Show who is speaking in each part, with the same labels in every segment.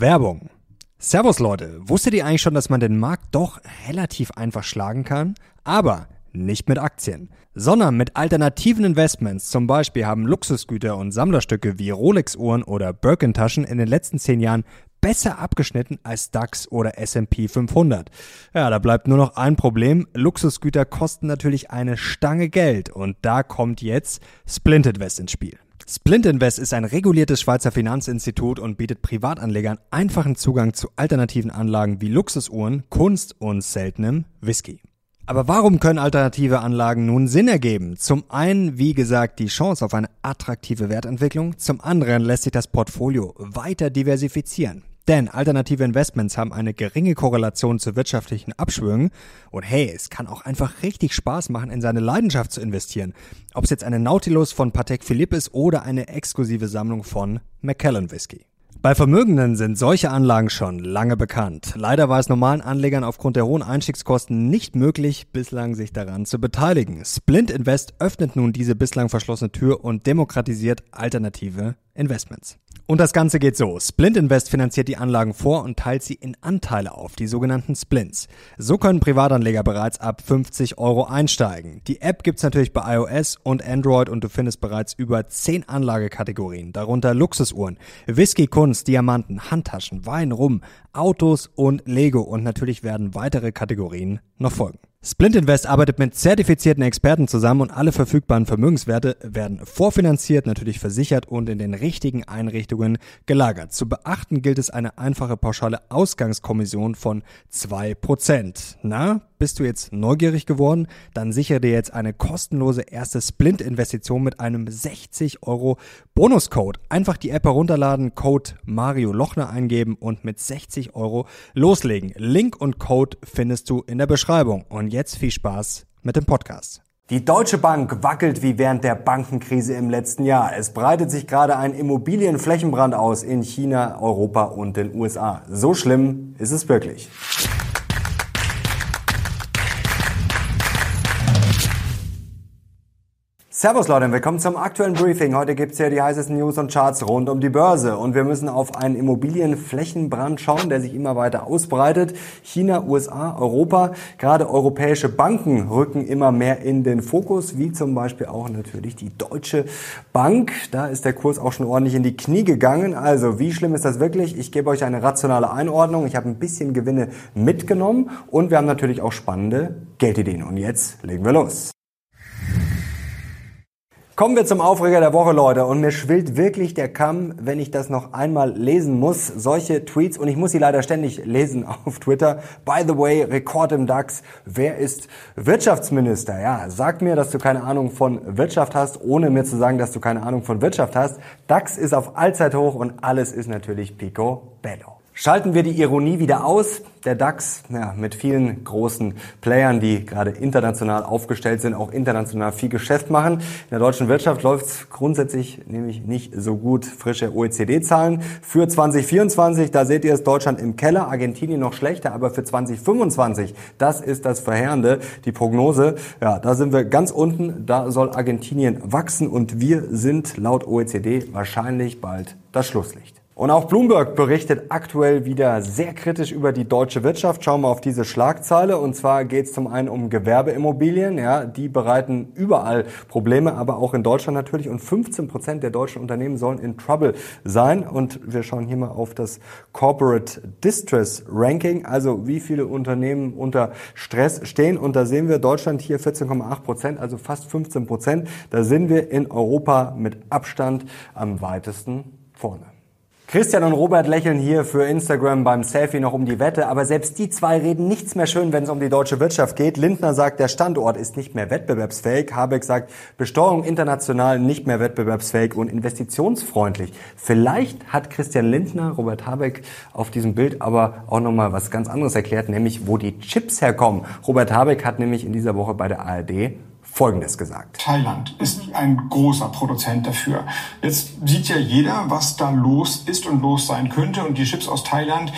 Speaker 1: Werbung. Servus Leute, wusstet ihr eigentlich schon, dass man den Markt doch relativ einfach schlagen kann? Aber nicht mit Aktien, sondern mit alternativen Investments. Zum Beispiel haben Luxusgüter und Sammlerstücke wie Rolex-Uhren oder Birkin-Taschen in den letzten zehn Jahren besser abgeschnitten als DAX oder S&P 500. Ja, da bleibt nur noch ein Problem. Luxusgüter kosten natürlich eine Stange Geld und da kommt jetzt Splint Invest ins Spiel. Splint Invest ist ein reguliertes Schweizer Finanzinstitut und bietet Privatanlegern einfachen Zugang zu alternativen Anlagen wie Luxusuhren, Kunst und seltenem Whisky. Aber warum können alternative Anlagen nun Sinn ergeben? Zum einen, wie gesagt, die Chance auf eine attraktive Wertentwicklung, zum anderen lässt sich das Portfolio weiter diversifizieren. Denn alternative Investments haben eine geringe Korrelation zu wirtschaftlichen Abschwüngen. Und hey, es kann auch einfach richtig Spaß machen, in seine Leidenschaft zu investieren. Ob es jetzt eine Nautilus von Patek Philippe ist oder eine exklusive Sammlung von Macallan Whisky. Bei Vermögenden sind solche Anlagen schon lange bekannt. Leider war es normalen Anlegern aufgrund der hohen Einstiegskosten nicht möglich, bislang sich daran zu beteiligen. Splint Invest öffnet nun diese bislang verschlossene Tür und demokratisiert alternative Investments. Und das Ganze geht so. Splint Invest finanziert die Anlagen vor und teilt sie in Anteile auf, die sogenannten Splints. So können Privatanleger bereits ab 50 Euro einsteigen. Die App gibt's natürlich bei iOS und Android und du findest bereits über 10 Anlagekategorien, darunter Luxusuhren, Whisky, Kunst, Diamanten, Handtaschen, Wein, Rum, Autos und Lego und natürlich werden weitere Kategorien noch folgen. Splint Invest arbeitet mit zertifizierten Experten zusammen und alle verfügbaren Vermögenswerte werden vorfinanziert, natürlich versichert und in den richtigen Einrichtungen gelagert. Zu beachten gilt es eine einfache pauschale Ausgangskommission von zwei Prozent. Na, bist du jetzt neugierig geworden? Dann sichere dir jetzt eine kostenlose erste Splint-Investition mit einem 60 Euro Bonuscode. Einfach die App herunterladen, Code Mario Lochner eingeben und mit 60 Euro loslegen. Link und Code findest du in der Beschreibung. Und jetzt viel Spaß mit dem Podcast. Die Deutsche Bank wackelt wie während der Bankenkrise im letzten Jahr. Es breitet sich gerade ein Immobilienflächenbrand aus in China, Europa und den USA. So schlimm ist es wirklich. Servus Leute, willkommen zum aktuellen Briefing. Heute gibt's hier die heißesten News und Charts rund um die Börse und wir müssen auf einen Immobilienflächenbrand schauen, der sich immer weiter ausbreitet. China, USA, Europa, gerade europäische Banken rücken immer mehr in den Fokus, wie zum Beispiel auch natürlich die Deutsche Bank. Da ist der Kurs auch schon ordentlich in die Knie gegangen. Also wie schlimm ist das wirklich? Ich gebe euch eine rationale Einordnung. Ich habe ein bisschen Gewinne mitgenommen und wir haben natürlich auch spannende Geldideen. Und jetzt legen wir los. Kommen wir zum Aufreger der Woche, Leute. Und mir schwillt wirklich der Kamm, wenn ich das noch einmal lesen muss. Solche Tweets, und ich muss sie leider ständig lesen auf Twitter. By the way, Rekord im DAX. Wer ist Wirtschaftsminister? Ja, sag mir, dass du keine Ahnung von Wirtschaft hast, ohne mir zu sagen, dass du keine Ahnung von Wirtschaft hast. DAX ist auf Allzeithoch und alles ist natürlich Pico Bello. Schalten wir die Ironie wieder aus. Der DAX, ja, mit vielen großen Playern, die gerade international aufgestellt sind, auch international viel Geschäft machen. In der deutschen Wirtschaft läuft es grundsätzlich nämlich nicht so gut. Frische OECD-Zahlen für 2024, da seht ihr es Deutschland im Keller, Argentinien noch schlechter, aber für 2025, das ist das Verheerende. Die Prognose, ja, da sind wir ganz unten, da soll Argentinien wachsen und wir sind laut OECD wahrscheinlich bald das Schlusslicht. Und auch Bloomberg berichtet aktuell wieder sehr kritisch über die deutsche Wirtschaft. Schauen wir auf diese Schlagzeile. Und zwar geht es zum einen um Gewerbeimmobilien. Ja, die bereiten überall Probleme, aber auch in Deutschland natürlich. Und 15 Prozent der deutschen Unternehmen sollen in Trouble sein. Und wir schauen hier mal auf das Corporate Distress Ranking. Also wie viele Unternehmen unter Stress stehen. Und da sehen wir Deutschland hier 14,8 Prozent, also fast 15 Prozent. Da sind wir in Europa mit Abstand am weitesten vorne. Christian und Robert lächeln hier für Instagram beim Selfie noch um die Wette, aber selbst die zwei reden nichts mehr schön, wenn es um die deutsche Wirtschaft geht. Lindner sagt, der Standort ist nicht mehr wettbewerbsfähig. Habeck sagt, Besteuerung international nicht mehr wettbewerbsfähig und investitionsfreundlich. Vielleicht hat Christian Lindner, Robert Habeck auf diesem Bild aber auch nochmal was ganz anderes erklärt, nämlich wo die Chips herkommen. Robert Habeck hat nämlich in dieser Woche bei der ARD Folgendes gesagt.
Speaker 2: Thailand ist ein großer Produzent dafür. Jetzt sieht ja jeder, was da los ist und los sein könnte. Und die Chips aus Thailand.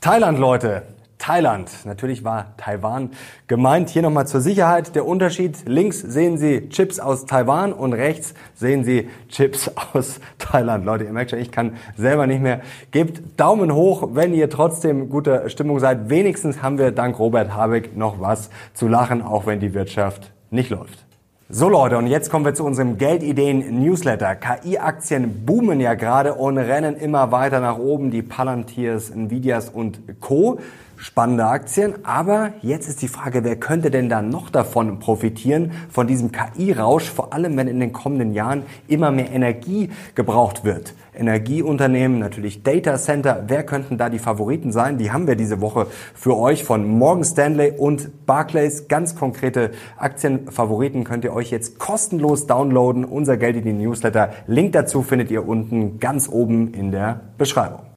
Speaker 1: Thailand, Leute. Thailand. Natürlich war Taiwan gemeint. Hier nochmal zur Sicherheit der Unterschied. Links sehen Sie Chips aus Taiwan und rechts sehen Sie Chips aus Thailand. Leute, ihr merkt schon, ich kann selber nicht mehr. Gebt Daumen hoch, wenn ihr trotzdem guter Stimmung seid. Wenigstens haben wir dank Robert Habeck noch was zu lachen, auch wenn die Wirtschaft nicht läuft. So Leute, und jetzt kommen wir zu unserem Geldideen-Newsletter. KI-Aktien boomen ja gerade und rennen immer weiter nach oben. Die Palantirs, Nvidias und Co. Spannende Aktien. Aber jetzt ist die Frage, wer könnte denn da noch davon profitieren, von diesem KI-Rausch, vor allem wenn in den kommenden Jahren immer mehr Energie gebraucht wird. Energieunternehmen, natürlich Data Center. Wer könnten da die Favoriten sein? Die haben wir diese Woche für euch von Morgan Stanley und Barclays. Ganz konkrete Aktienfavoriten könnt ihr euch jetzt kostenlos downloaden. Unser Geld in die Newsletter. Link dazu findet ihr unten ganz oben in der Beschreibung.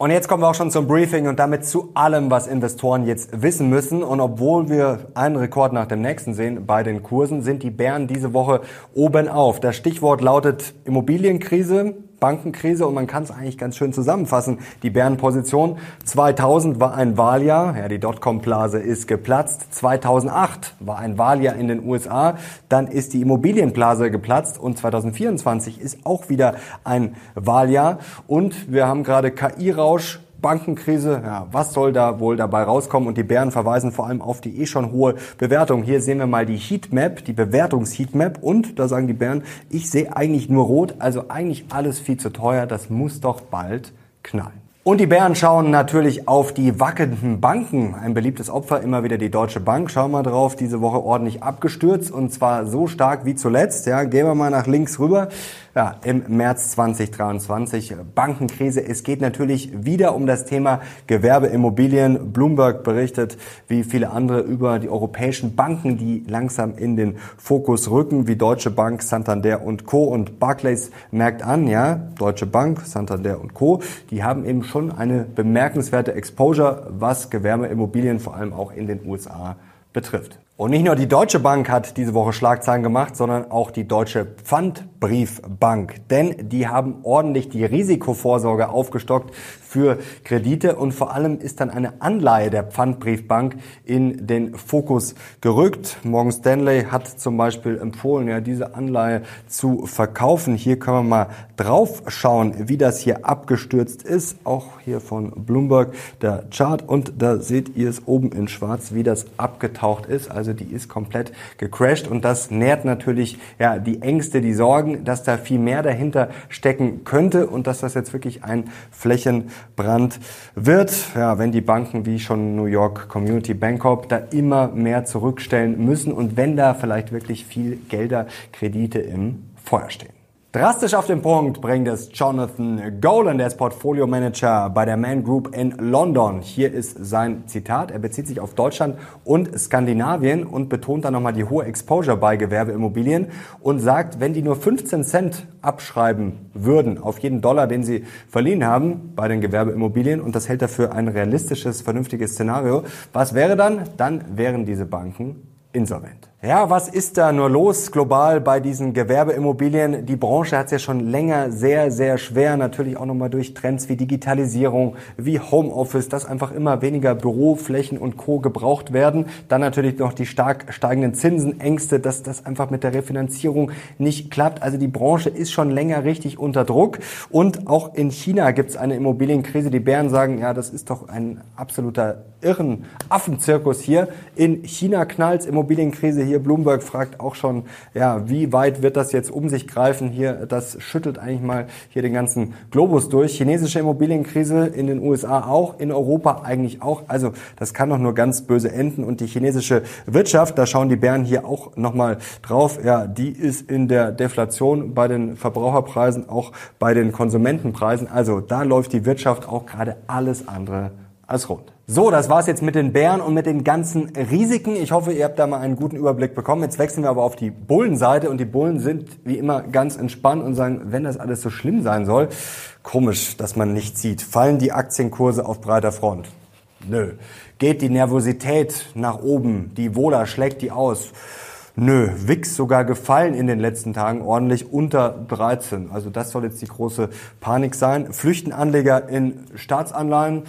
Speaker 1: Und jetzt kommen wir auch schon zum Briefing und damit zu allem, was Investoren jetzt wissen müssen. Und obwohl wir einen Rekord nach dem nächsten sehen bei den Kursen, sind die Bären diese Woche oben auf. Das Stichwort lautet Immobilienkrise. Bankenkrise und man kann es eigentlich ganz schön zusammenfassen. Die Bärenposition 2000 war ein Wahljahr, ja, die Dotcom-Blase ist geplatzt. 2008 war ein Wahljahr in den USA, dann ist die Immobilienblase geplatzt und 2024 ist auch wieder ein Wahljahr und wir haben gerade KI-Rausch Bankenkrise, ja, was soll da wohl dabei rauskommen? Und die Bären verweisen vor allem auf die eh schon hohe Bewertung. Hier sehen wir mal die Heatmap, die Bewertungsheatmap und da sagen die Bären, ich sehe eigentlich nur rot, also eigentlich alles viel zu teuer, das muss doch bald knallen. Und die Bären schauen natürlich auf die wackelnden Banken. Ein beliebtes Opfer immer wieder die Deutsche Bank. Schauen wir drauf, diese Woche ordentlich abgestürzt und zwar so stark wie zuletzt. Ja, gehen wir mal nach links rüber. Ja, im März 2023 Bankenkrise. Es geht natürlich wieder um das Thema Gewerbeimmobilien. Bloomberg berichtet, wie viele andere, über die europäischen Banken, die langsam in den Fokus rücken, wie Deutsche Bank, Santander und Co. Und Barclays merkt an, ja, Deutsche Bank, Santander und Co. Die haben eben schon eine bemerkenswerte Exposure, was Gewerbeimmobilien vor allem auch in den USA betrifft. Und nicht nur die Deutsche Bank hat diese Woche Schlagzeilen gemacht, sondern auch die Deutsche Pfandbriefbank. Denn die haben ordentlich die Risikovorsorge aufgestockt für Kredite und vor allem ist dann eine Anleihe der Pfandbriefbank in den Fokus gerückt. Morgan Stanley hat zum Beispiel empfohlen, ja, diese Anleihe zu verkaufen. Hier können wir mal drauf schauen, wie das hier abgestürzt ist. Auch hier von Bloomberg der Chart und da seht ihr es oben in schwarz, wie das abgetaucht ist. Also die ist komplett gecrashed und das nährt natürlich ja, die Ängste, die Sorgen, dass da viel mehr dahinter stecken könnte und dass das jetzt wirklich ein Flächenbrand wird. Ja, wenn die Banken wie schon New York Community Bank Corp da immer mehr zurückstellen müssen und wenn da vielleicht wirklich viel Gelder, Kredite im Feuer stehen. Drastisch auf den Punkt bringt es Jonathan Golan, der ist Portfolio Manager bei der Man Group in London. Hier ist sein Zitat. Er bezieht sich auf Deutschland und Skandinavien und betont dann nochmal die hohe Exposure bei Gewerbeimmobilien und sagt, wenn die nur 15 Cent abschreiben würden auf jeden Dollar, den sie verliehen haben bei den Gewerbeimmobilien und das hält er für ein realistisches, vernünftiges Szenario, was wäre dann? Dann wären diese Banken insolvent. Ja, was ist da nur los global bei diesen Gewerbeimmobilien? Die Branche hat es ja schon länger sehr, sehr schwer, natürlich auch nochmal durch Trends wie Digitalisierung, wie Homeoffice, dass einfach immer weniger Büroflächen und Co. gebraucht werden. Dann natürlich noch die stark steigenden Zinsen, Ängste, dass das einfach mit der Refinanzierung nicht klappt. Also die Branche ist schon länger richtig unter Druck. Und auch in China gibt es eine Immobilienkrise. Die Bären sagen, ja, das ist doch ein absoluter irren Affenzirkus hier. In China knallt Immobilienkrise hier Bloomberg fragt auch schon, ja, wie weit wird das jetzt um sich greifen hier? Das schüttelt eigentlich mal hier den ganzen Globus durch. Chinesische Immobilienkrise in den USA auch, in Europa eigentlich auch. Also das kann doch nur ganz böse enden. Und die chinesische Wirtschaft, da schauen die Bären hier auch nochmal drauf, ja, die ist in der Deflation bei den Verbraucherpreisen, auch bei den Konsumentenpreisen. Also da läuft die Wirtschaft auch gerade alles andere als rund. So, das war's jetzt mit den Bären und mit den ganzen Risiken. Ich hoffe, ihr habt da mal einen guten Überblick bekommen. Jetzt wechseln wir aber auf die Bullenseite und die Bullen sind wie immer ganz entspannt und sagen, wenn das alles so schlimm sein soll, komisch, dass man nicht sieht. Fallen die Aktienkurse auf breiter Front? Nö. Geht die Nervosität nach oben? Die Wohler schlägt die aus? Nö, WIX sogar gefallen in den letzten Tagen ordentlich unter 13. Also das soll jetzt die große Panik sein. Flüchten Anleger in Staatsanleihen?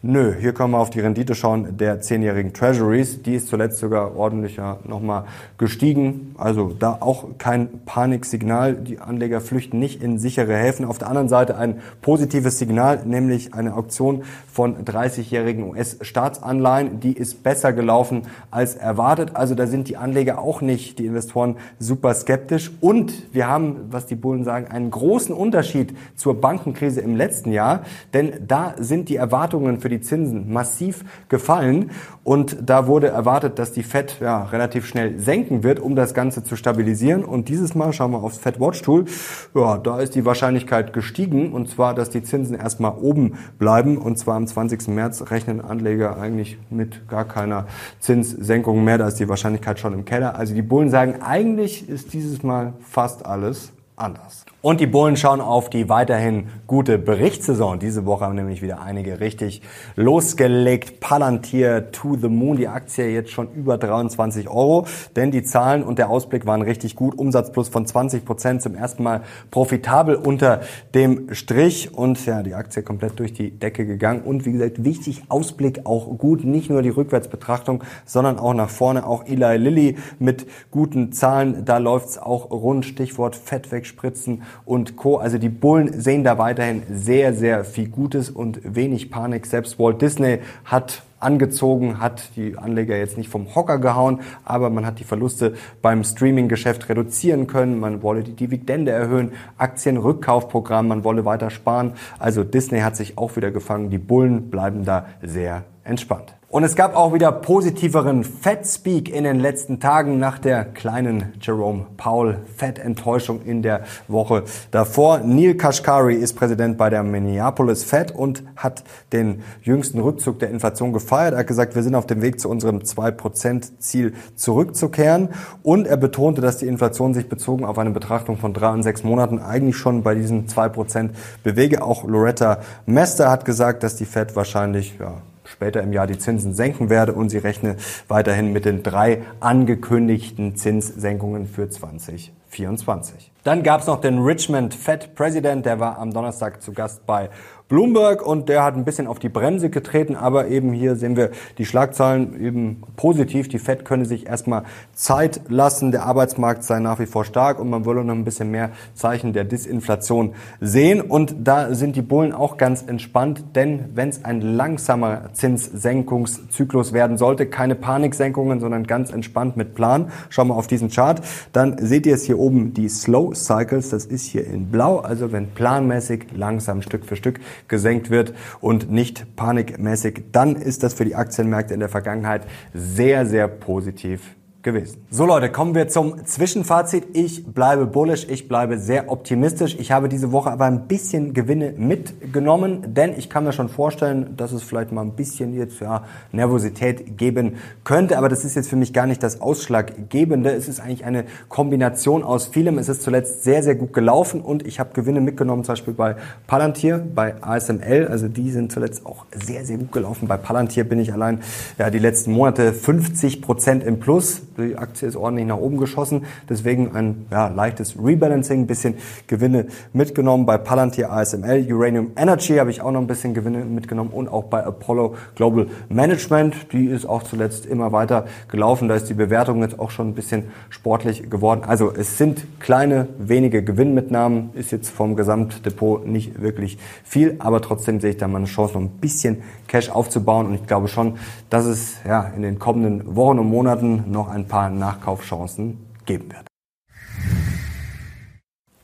Speaker 1: Nö, hier können wir auf die Rendite schauen der zehnjährigen Treasuries. Die ist zuletzt sogar ordentlicher nochmal gestiegen. Also da auch kein Paniksignal. Die Anleger flüchten nicht in sichere Häfen. Auf der anderen Seite ein positives Signal, nämlich eine Auktion von 30-jährigen US-Staatsanleihen. Die ist besser gelaufen als erwartet. Also da sind die Anleger auch nicht, die Investoren, super skeptisch. Und wir haben, was die Bullen sagen, einen großen Unterschied zur Bankenkrise im letzten Jahr. Denn da sind die Erwartungen für für die Zinsen massiv gefallen und da wurde erwartet, dass die Fed ja, relativ schnell senken wird, um das Ganze zu stabilisieren. Und dieses Mal schauen wir aufs Fed Watch Tool. Ja, da ist die Wahrscheinlichkeit gestiegen und zwar, dass die Zinsen erstmal oben bleiben und zwar am 20. März rechnen Anleger eigentlich mit gar keiner Zinssenkung mehr. Da ist die Wahrscheinlichkeit schon im Keller. Also die Bullen sagen, eigentlich ist dieses Mal fast alles anders. Und die Bullen schauen auf die weiterhin gute Berichtssaison. Diese Woche haben nämlich wieder einige richtig losgelegt. Palantir to the moon. Die Aktie jetzt schon über 23 Euro. Denn die Zahlen und der Ausblick waren richtig gut. Umsatz plus von 20 Prozent zum ersten Mal profitabel unter dem Strich. Und ja, die Aktie komplett durch die Decke gegangen. Und wie gesagt, wichtig, Ausblick auch gut. Nicht nur die Rückwärtsbetrachtung, sondern auch nach vorne. Auch Eli Lilly mit guten Zahlen. Da läuft's auch rund. Stichwort Fett wegspritzen und Co. Also die Bullen sehen da weiterhin sehr, sehr viel Gutes und wenig Panik. Selbst Walt Disney hat angezogen, hat die Anleger jetzt nicht vom Hocker gehauen, aber man hat die Verluste beim Streaming-Geschäft reduzieren können, man wolle die Dividende erhöhen, Aktienrückkaufprogramm, man wolle weiter sparen. Also Disney hat sich auch wieder gefangen, die Bullen bleiben da sehr entspannt. Und es gab auch wieder positiveren Fed-Speak in den letzten Tagen nach der kleinen Jerome Powell Fed-Enttäuschung in der Woche davor. Neil Kashkari ist Präsident bei der Minneapolis Fed und hat den jüngsten Rückzug der Inflation gefeiert. Er hat gesagt, wir sind auf dem Weg zu unserem 2%-Ziel zurückzukehren. Und er betonte, dass die Inflation sich bezogen auf eine Betrachtung von drei und sechs Monaten eigentlich schon bei diesen 2% bewege. Auch Loretta Mester hat gesagt, dass die Fed wahrscheinlich ja, später im Jahr die Zinsen senken werde und sie rechne weiterhin mit den drei angekündigten Zinssenkungen für 2024. Dann gab es noch den Richmond Fed President, der war am Donnerstag zu Gast bei Bloomberg und der hat ein bisschen auf die Bremse getreten, aber eben hier sehen wir die Schlagzahlen eben positiv. Die Fed könne sich erstmal Zeit lassen, der Arbeitsmarkt sei nach wie vor stark und man wolle noch ein bisschen mehr Zeichen der Disinflation sehen. Und da sind die Bullen auch ganz entspannt, denn wenn es ein langsamer Zinssenkungszyklus werden sollte, keine Paniksenkungen, sondern ganz entspannt mit Plan, schauen wir auf diesen Chart, dann seht ihr es hier oben die Slow Cycles, das ist hier in blau, also wenn planmäßig langsam Stück für Stück gesenkt wird und nicht panikmäßig, dann ist das für die Aktienmärkte in der Vergangenheit sehr, sehr positiv gewesen. So Leute, kommen wir zum Zwischenfazit. Ich bleibe bullish, ich bleibe sehr optimistisch. Ich habe diese Woche aber ein bisschen Gewinne mitgenommen, denn ich kann mir schon vorstellen, dass es vielleicht mal ein bisschen jetzt ja, Nervosität geben könnte, aber das ist jetzt für mich gar nicht das Ausschlaggebende. Es ist eigentlich eine Kombination aus vielem. Es ist zuletzt sehr, sehr gut gelaufen und ich habe Gewinne mitgenommen, zum Beispiel bei Palantir, bei ASML, also die sind zuletzt auch sehr, sehr gut gelaufen. Bei Palantir bin ich allein ja, die letzten Monate 50 Prozent im Plus die Aktie ist ordentlich nach oben geschossen. Deswegen ein ja, leichtes Rebalancing, ein bisschen Gewinne mitgenommen. Bei Palantir ASML, Uranium Energy habe ich auch noch ein bisschen Gewinne mitgenommen und auch bei Apollo Global Management. Die ist auch zuletzt immer weiter gelaufen. Da ist die Bewertung jetzt auch schon ein bisschen sportlich geworden. Also es sind kleine, wenige Gewinnmitnahmen. Ist jetzt vom Gesamtdepot nicht wirklich viel, aber trotzdem sehe ich da mal eine Chance, noch ein bisschen Cash aufzubauen. Und ich glaube schon, dass es ja in den kommenden Wochen und Monaten noch ein paar Nachkaufchancen geben wird.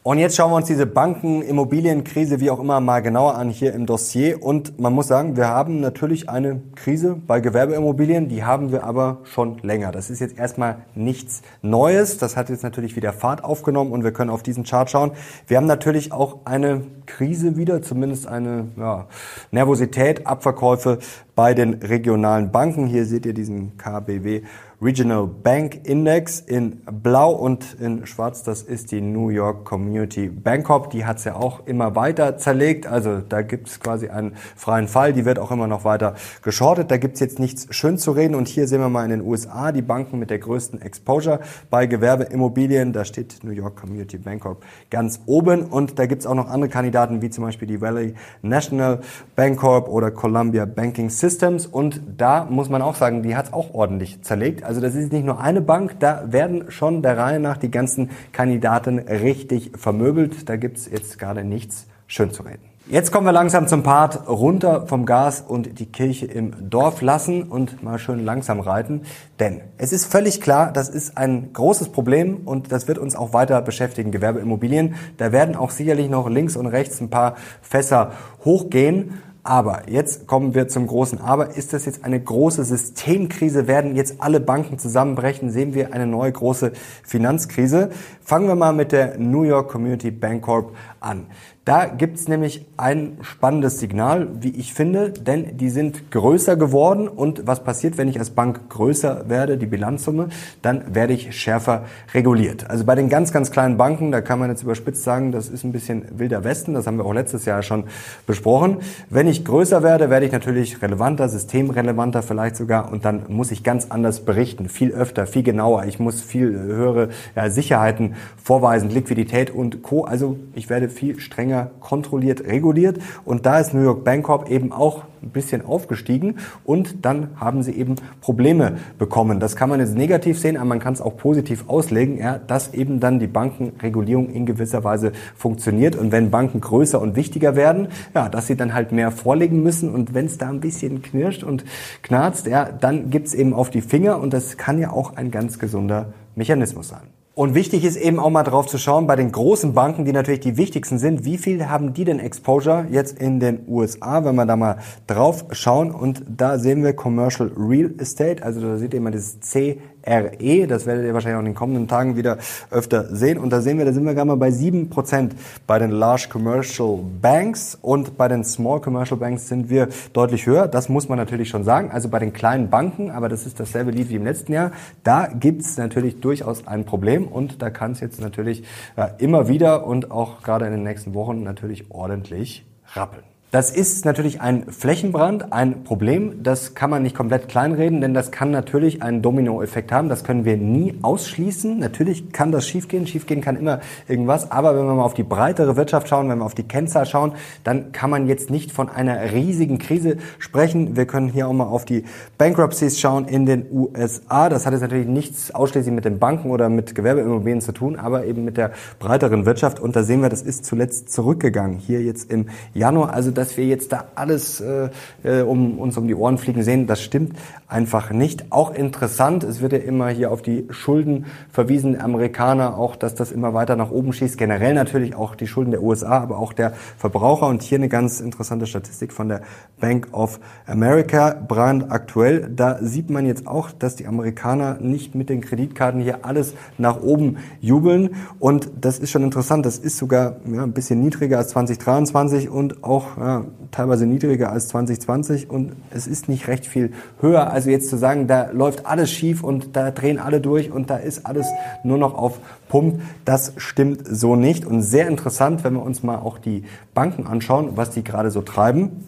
Speaker 1: Und jetzt schauen wir uns diese Banken, Immobilienkrise, wie auch immer, mal genauer an hier im Dossier. Und man muss sagen, wir haben natürlich eine Krise bei Gewerbeimmobilien, die haben wir aber schon länger. Das ist jetzt erstmal nichts Neues. Das hat jetzt natürlich wieder Fahrt aufgenommen und wir können auf diesen Chart schauen. Wir haben natürlich auch eine Krise wieder, zumindest eine ja, Nervosität, Abverkäufe bei den regionalen Banken. Hier seht ihr diesen KBW Regional Bank Index in blau und in schwarz, das ist die New York Community Bank Corp. Die hat es ja auch immer weiter zerlegt. Also da gibt es quasi einen freien Fall. Die wird auch immer noch weiter geschortet. Da gibt es jetzt nichts schön zu reden. Und hier sehen wir mal in den USA die Banken mit der größten Exposure bei Gewerbeimmobilien. Da steht New York Community Bank ganz oben. Und da gibt es auch noch andere Kandidaten, wie zum Beispiel die Valley National Bank oder Columbia Banking Systems. Und da muss man auch sagen, die hat es auch ordentlich zerlegt. Also das ist nicht nur eine Bank, da werden schon der Reihe nach die ganzen Kandidaten richtig vermöbelt. Da gibt's jetzt gerade nichts schön zu reden. Jetzt kommen wir langsam zum Part runter vom Gas und die Kirche im Dorf lassen und mal schön langsam reiten. Denn es ist völlig klar, das ist ein großes Problem und das wird uns auch weiter beschäftigen, Gewerbeimmobilien. Da werden auch sicherlich noch links und rechts ein paar Fässer hochgehen. Aber jetzt kommen wir zum großen Aber. Ist das jetzt eine große Systemkrise? Werden jetzt alle Banken zusammenbrechen? Sehen wir eine neue große Finanzkrise? Fangen wir mal mit der New York Community Bank Corp an. Da gibt's nämlich ein spannendes Signal, wie ich finde, denn die sind größer geworden und was passiert, wenn ich als Bank größer werde, die Bilanzsumme, dann werde ich schärfer reguliert. Also bei den ganz, ganz kleinen Banken, da kann man jetzt überspitzt sagen, das ist ein bisschen wilder Westen, das haben wir auch letztes Jahr schon besprochen. Wenn ich größer werde, werde ich natürlich relevanter, systemrelevanter vielleicht sogar und dann muss ich ganz anders berichten, viel öfter, viel genauer. Ich muss viel höhere ja, Sicherheiten vorweisen, Liquidität und Co. Also ich werde viel strenger kontrolliert, reguliert. Und da ist New York Bancorp eben auch ein bisschen aufgestiegen und dann haben sie eben Probleme bekommen. Das kann man jetzt negativ sehen, aber man kann es auch positiv auslegen, ja, dass eben dann die Bankenregulierung in gewisser Weise funktioniert und wenn Banken größer und wichtiger werden, ja, dass sie dann halt mehr vorlegen müssen und wenn es da ein bisschen knirscht und knarzt, ja, dann gibt's eben auf die Finger und das kann ja auch ein ganz gesunder Mechanismus sein. Und wichtig ist eben auch mal drauf zu schauen, bei den großen Banken, die natürlich die wichtigsten sind, wie viel haben die denn Exposure jetzt in den USA, wenn wir da mal drauf schauen. Und da sehen wir Commercial Real Estate, also da seht ihr immer dieses C RE. Das werdet ihr wahrscheinlich auch in den kommenden Tagen wieder öfter sehen. Und da sehen wir, da sind wir gerade mal bei 7% bei den Large Commercial Banks und bei den Small Commercial Banks sind wir deutlich höher. Das muss man natürlich schon sagen. Also bei den kleinen Banken, aber das ist dasselbe Lied wie im letzten Jahr, da gibt's natürlich durchaus ein Problem und da kann es jetzt natürlich äh, immer wieder und auch gerade in den nächsten Wochen natürlich ordentlich rappeln. Das ist natürlich ein Flächenbrand, ein Problem. Das kann man nicht komplett kleinreden, denn das kann natürlich einen Dominoeffekt haben. Das können wir nie ausschließen. Natürlich kann das schiefgehen. Schiefgehen kann immer irgendwas. Aber wenn wir mal auf die breitere Wirtschaft schauen, wenn wir auf die Kennzahl schauen, dann kann man jetzt nicht von einer riesigen Krise sprechen. Wir können hier auch mal auf die Bankruptcies schauen in den USA. Das hat jetzt natürlich nichts ausschließlich mit den Banken oder mit Gewerbeimmobilien zu tun, aber eben mit der breiteren Wirtschaft. Und da sehen wir, das ist zuletzt zurückgegangen. Hier jetzt im Januar. Also das dass wir jetzt da alles äh, äh, um uns um die Ohren fliegen sehen, das stimmt einfach nicht. Auch interessant, es wird ja immer hier auf die Schulden verwiesen, Amerikaner, auch dass das immer weiter nach oben schießt. Generell natürlich auch die Schulden der USA, aber auch der Verbraucher. Und hier eine ganz interessante Statistik von der Bank of America, brandaktuell. Da sieht man jetzt auch, dass die Amerikaner nicht mit den Kreditkarten hier alles nach oben jubeln. Und das ist schon interessant. Das ist sogar ja, ein bisschen niedriger als 2023 und auch ja, teilweise niedriger als 2020 und es ist nicht recht viel höher. Also jetzt zu sagen, da läuft alles schief und da drehen alle durch und da ist alles nur noch auf Pump, das stimmt so nicht. Und sehr interessant, wenn wir uns mal auch die Banken anschauen, was die gerade so treiben.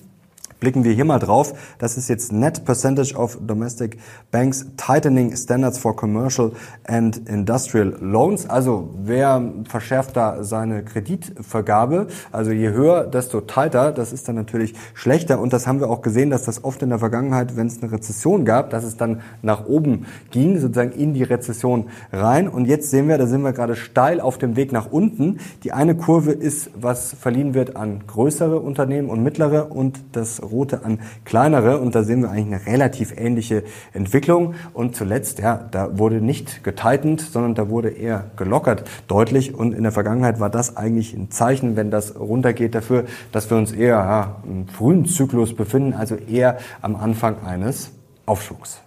Speaker 1: Blicken wir hier mal drauf. Das ist jetzt Net Percentage of Domestic Banks Tightening Standards for Commercial and Industrial Loans. Also wer verschärft da seine Kreditvergabe? Also je höher, desto tighter. Das ist dann natürlich schlechter. Und das haben wir auch gesehen, dass das oft in der Vergangenheit, wenn es eine Rezession gab, dass es dann nach oben ging, sozusagen in die Rezession rein. Und jetzt sehen wir, da sind wir gerade steil auf dem Weg nach unten. Die eine Kurve ist, was verliehen wird an größere Unternehmen und mittlere und das rote an kleinere. Und da sehen wir eigentlich eine relativ ähnliche Entwicklung. Und zuletzt, ja, da wurde nicht getightend, sondern da wurde eher gelockert deutlich. Und in der Vergangenheit war das eigentlich ein Zeichen, wenn das runtergeht dafür, dass wir uns eher ja, im frühen Zyklus befinden, also eher am Anfang eines Aufschwungs.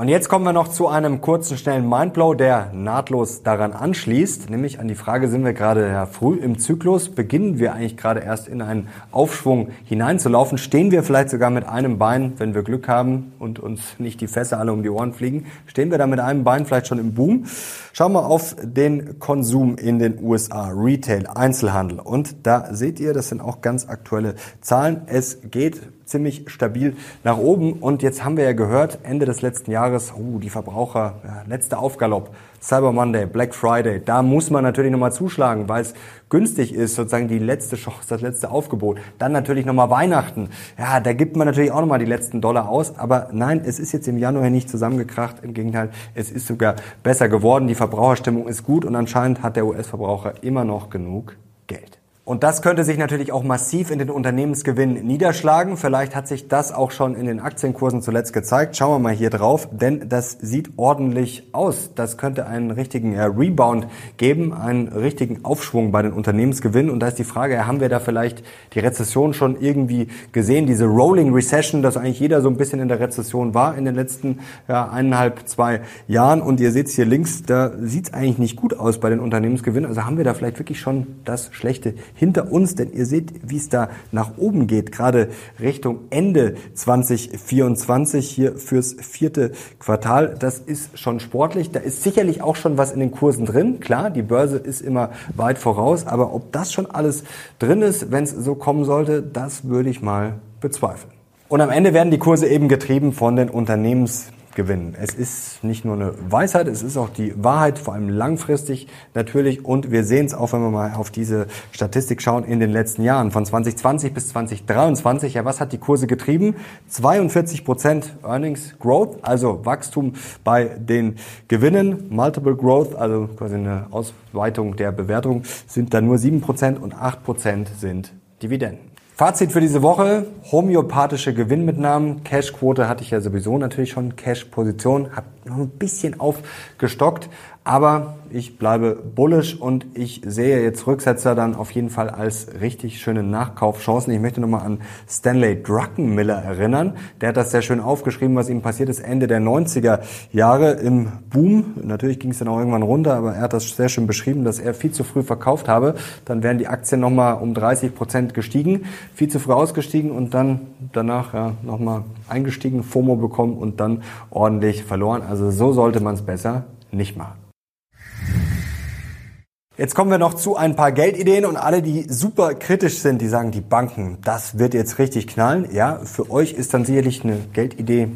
Speaker 1: Und jetzt kommen wir noch zu einem kurzen, schnellen Mindblow, der nahtlos daran anschließt, nämlich an die Frage, sind wir gerade ja, früh im Zyklus, beginnen wir eigentlich gerade erst in einen Aufschwung hineinzulaufen, stehen wir vielleicht sogar mit einem Bein, wenn wir Glück haben und uns nicht die Fässer alle um die Ohren fliegen, stehen wir da mit einem Bein vielleicht schon im Boom. Schauen wir auf den Konsum in den USA, Retail, Einzelhandel und da seht ihr, das sind auch ganz aktuelle Zahlen. Es geht ziemlich stabil nach oben. Und jetzt haben wir ja gehört, Ende des letzten Jahres, uh, die Verbraucher, ja, letzter Aufgalopp, Cyber Monday, Black Friday, da muss man natürlich nochmal zuschlagen, weil es günstig ist, sozusagen die letzte Chance, das letzte Aufgebot. Dann natürlich nochmal Weihnachten. Ja, da gibt man natürlich auch nochmal die letzten Dollar aus. Aber nein, es ist jetzt im Januar nicht zusammengekracht. Im Gegenteil, es ist sogar besser geworden. Die Verbraucherstimmung ist gut und anscheinend hat der US-Verbraucher immer noch genug Geld. Und das könnte sich natürlich auch massiv in den Unternehmensgewinn niederschlagen. Vielleicht hat sich das auch schon in den Aktienkursen zuletzt gezeigt. Schauen wir mal hier drauf, denn das sieht ordentlich aus. Das könnte einen richtigen Rebound geben, einen richtigen Aufschwung bei den Unternehmensgewinnen. Und da ist die Frage, haben wir da vielleicht die Rezession schon irgendwie gesehen? Diese Rolling Recession, dass eigentlich jeder so ein bisschen in der Rezession war in den letzten ja, eineinhalb, zwei Jahren. Und ihr seht hier links, da sieht es eigentlich nicht gut aus bei den Unternehmensgewinnen. Also haben wir da vielleicht wirklich schon das schlechte hinter uns, denn ihr seht, wie es da nach oben geht, gerade Richtung Ende 2024 hier fürs vierte Quartal. Das ist schon sportlich. Da ist sicherlich auch schon was in den Kursen drin. Klar, die Börse ist immer weit voraus, aber ob das schon alles drin ist, wenn es so kommen sollte, das würde ich mal bezweifeln. Und am Ende werden die Kurse eben getrieben von den Unternehmens gewinnen. Es ist nicht nur eine Weisheit, es ist auch die Wahrheit, vor allem langfristig natürlich. Und wir sehen es auch, wenn wir mal auf diese Statistik schauen, in den letzten Jahren. Von 2020 bis 2023, ja, was hat die Kurse getrieben? 42 Prozent Earnings Growth, also Wachstum bei den Gewinnen. Multiple Growth, also quasi eine Ausweitung der Bewertung, sind da nur 7 Prozent und 8 Prozent sind Dividenden. Fazit für diese Woche, homöopathische Gewinnmitnahmen. Cash-Quote hatte ich ja sowieso natürlich schon, Cash-Position, habe noch ein bisschen aufgestockt. Aber ich bleibe bullish und ich sehe jetzt Rücksetzer dann auf jeden Fall als richtig schöne Nachkaufchancen. Ich möchte nochmal an Stanley Druckenmiller erinnern. Der hat das sehr schön aufgeschrieben, was ihm passiert ist Ende der 90er Jahre im Boom. Natürlich ging es dann auch irgendwann runter, aber er hat das sehr schön beschrieben, dass er viel zu früh verkauft habe. Dann wären die Aktien nochmal um 30 Prozent gestiegen, viel zu früh ausgestiegen und dann danach ja, nochmal eingestiegen, FOMO bekommen und dann ordentlich verloren. Also so sollte man es besser nicht machen. Jetzt kommen wir noch zu ein paar Geldideen und alle, die super kritisch sind, die sagen, die Banken, das wird jetzt richtig knallen. Ja, für euch ist dann sicherlich eine Geldidee,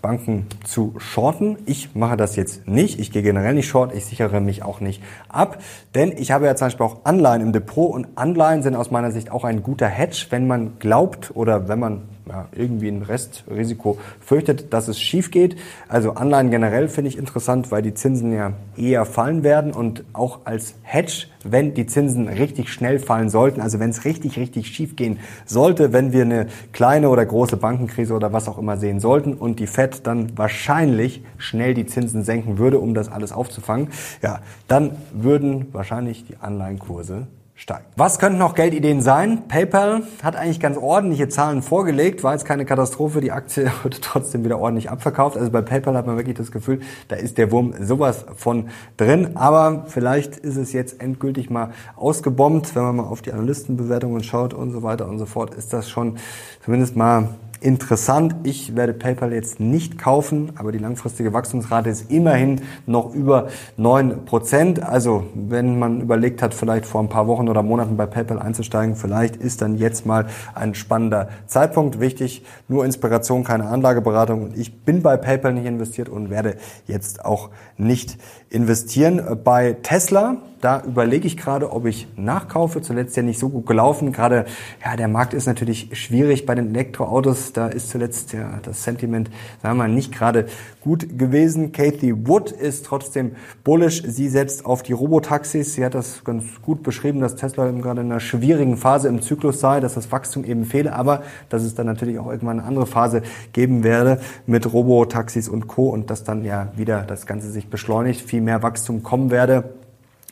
Speaker 1: Banken zu shorten. Ich mache das jetzt nicht. Ich gehe generell nicht short. Ich sichere mich auch nicht ab. Denn ich habe ja zum Beispiel auch Anleihen im Depot und Anleihen sind aus meiner Sicht auch ein guter Hedge, wenn man glaubt oder wenn man ja, irgendwie ein Restrisiko fürchtet, dass es schief geht. Also Anleihen generell finde ich interessant, weil die Zinsen ja eher fallen werden und auch als Hedge, wenn die Zinsen richtig schnell fallen sollten, also wenn es richtig, richtig schief gehen sollte, wenn wir eine kleine oder große Bankenkrise oder was auch immer sehen sollten und die Fed dann wahrscheinlich schnell die Zinsen senken würde, um das alles aufzufangen, ja, dann würden wahrscheinlich die Anleihenkurse steigt. Was könnten noch Geldideen sein? PayPal hat eigentlich ganz ordentliche Zahlen vorgelegt, war jetzt keine Katastrophe, die Aktie wurde trotzdem wieder ordentlich abverkauft. Also bei PayPal hat man wirklich das Gefühl, da ist der Wurm sowas von drin, aber vielleicht ist es jetzt endgültig mal ausgebombt, wenn man mal auf die Analystenbewertungen schaut und so weiter und so fort, ist das schon zumindest mal interessant. Ich werde PayPal jetzt nicht kaufen, aber die langfristige Wachstumsrate ist immerhin noch über neun Prozent. Also wenn man überlegt hat, vielleicht vor ein paar Wochen oder Monaten bei PayPal einzusteigen, vielleicht ist dann jetzt mal ein spannender Zeitpunkt. Wichtig, nur Inspiration, keine Anlageberatung. Und ich bin bei PayPal nicht investiert und werde jetzt auch nicht investieren. Bei Tesla, da überlege ich gerade, ob ich nachkaufe. Zuletzt ja nicht so gut gelaufen. Gerade, ja, der Markt ist natürlich schwierig bei den Elektroautos. Da ist zuletzt ja das Sentiment, sagen wir mal, nicht gerade gut gewesen. Kathy Wood ist trotzdem bullish. Sie setzt auf die Robotaxis. Sie hat das ganz gut beschrieben, dass Tesla eben gerade in einer schwierigen Phase im Zyklus sei, dass das Wachstum eben fehle, aber dass es dann natürlich auch irgendwann eine andere Phase geben werde mit Robotaxis und Co. und dass dann ja wieder das Ganze sich beschleunigt, viel mehr Wachstum kommen werde.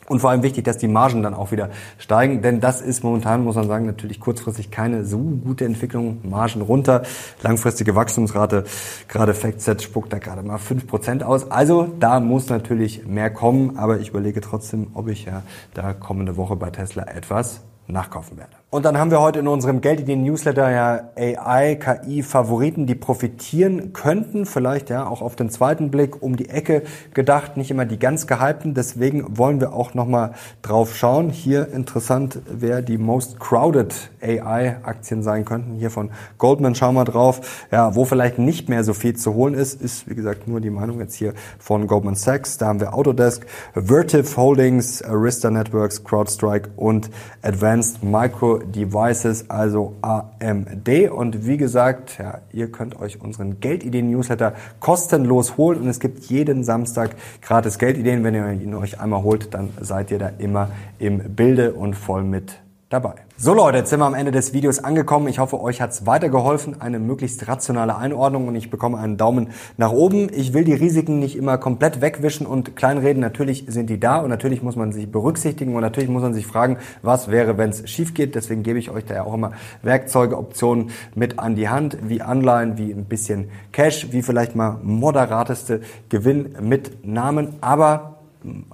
Speaker 1: Und vor allem wichtig, dass die Margen dann auch wieder steigen, denn das ist momentan, muss man sagen, natürlich kurzfristig keine so gute Entwicklung. Margen runter, langfristige Wachstumsrate, gerade FactSet spuckt da gerade mal fünf Prozent aus. Also da muss natürlich mehr kommen, aber ich überlege trotzdem, ob ich ja da kommende Woche bei Tesla etwas nachkaufen werde. Und dann haben wir heute in unserem Geld in den Newsletter ja AI, KI Favoriten, die profitieren könnten, vielleicht ja auch auf den zweiten Blick um die Ecke gedacht, nicht immer die ganz gehypten, deswegen wollen wir auch noch mal drauf schauen. Hier interessant, wer die most crowded AI Aktien sein könnten. Hier von Goldman schauen wir drauf. Ja, wo vielleicht nicht mehr so viel zu holen ist, ist wie gesagt nur die Meinung jetzt hier von Goldman Sachs. Da haben wir Autodesk, Vertiv Holdings, Arista Networks, CrowdStrike und Advanced Micro Devices, also AMD. Und wie gesagt, ja, ihr könnt euch unseren Geldideen-Newsletter kostenlos holen und es gibt jeden Samstag gratis Geldideen. Wenn ihr ihn euch einmal holt, dann seid ihr da immer im Bilde und voll mit dabei. So Leute, jetzt sind wir am Ende des Videos angekommen. Ich hoffe, euch hat's weitergeholfen. Eine möglichst rationale Einordnung und ich bekomme einen Daumen nach oben. Ich will die Risiken nicht immer komplett wegwischen und kleinreden. Natürlich sind die da und natürlich muss man sich berücksichtigen und natürlich muss man sich fragen, was wäre, wenn es schief geht. Deswegen gebe ich euch da ja auch immer Werkzeuge, Optionen mit an die Hand, wie Anleihen, wie ein bisschen Cash, wie vielleicht mal moderateste Gewinnmitnahmen. Aber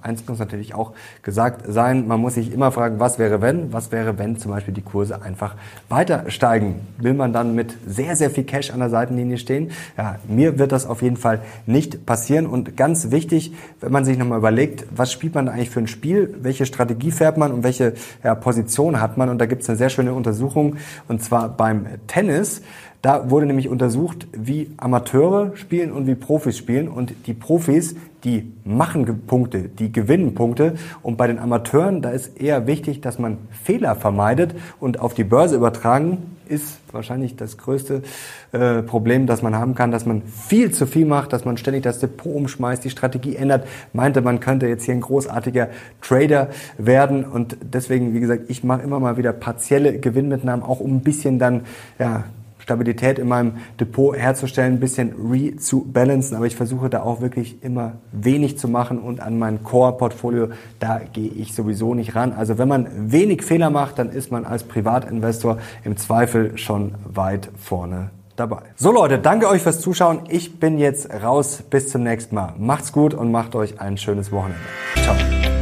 Speaker 1: eins muss natürlich auch gesagt sein, man muss sich immer fragen, was wäre wenn? Was wäre, wenn zum Beispiel die Kurse einfach weiter steigen? Will man dann mit sehr, sehr viel Cash an der Seitenlinie stehen? Ja, mir wird das auf jeden Fall nicht passieren. Und ganz wichtig, wenn man sich nochmal überlegt, was spielt man eigentlich für ein Spiel? Welche Strategie fährt man und welche ja, Position hat man? Und da gibt es eine sehr schöne Untersuchung, und zwar beim Tennis. Da wurde nämlich untersucht, wie Amateure spielen und wie Profis spielen. Und die Profis, die machen Punkte, die gewinnen Punkte. Und bei den Amateuren, da ist eher wichtig, dass man Fehler vermeidet und auf die Börse übertragen ist wahrscheinlich das größte äh, Problem, das man haben kann, dass man viel zu viel macht, dass man ständig das Depot umschmeißt, die Strategie ändert, meinte, man könnte jetzt hier ein großartiger Trader werden und deswegen, wie gesagt, ich mache immer mal wieder partielle Gewinnmitnahmen, auch um ein bisschen dann ja, Stabilität in meinem Depot herzustellen, ein bisschen re zu balancen, aber ich versuche da auch wirklich immer wenig zu machen und an mein Core-Portfolio, da gehe ich sowieso nicht ran. Also wenn man wenig Fehler macht, dann ist man als Privatinvestor im Zweifel schon weit vorne dabei. So Leute, danke euch fürs Zuschauen. Ich bin jetzt raus. Bis zum nächsten Mal. Macht's gut und macht euch ein schönes Wochenende. Ciao.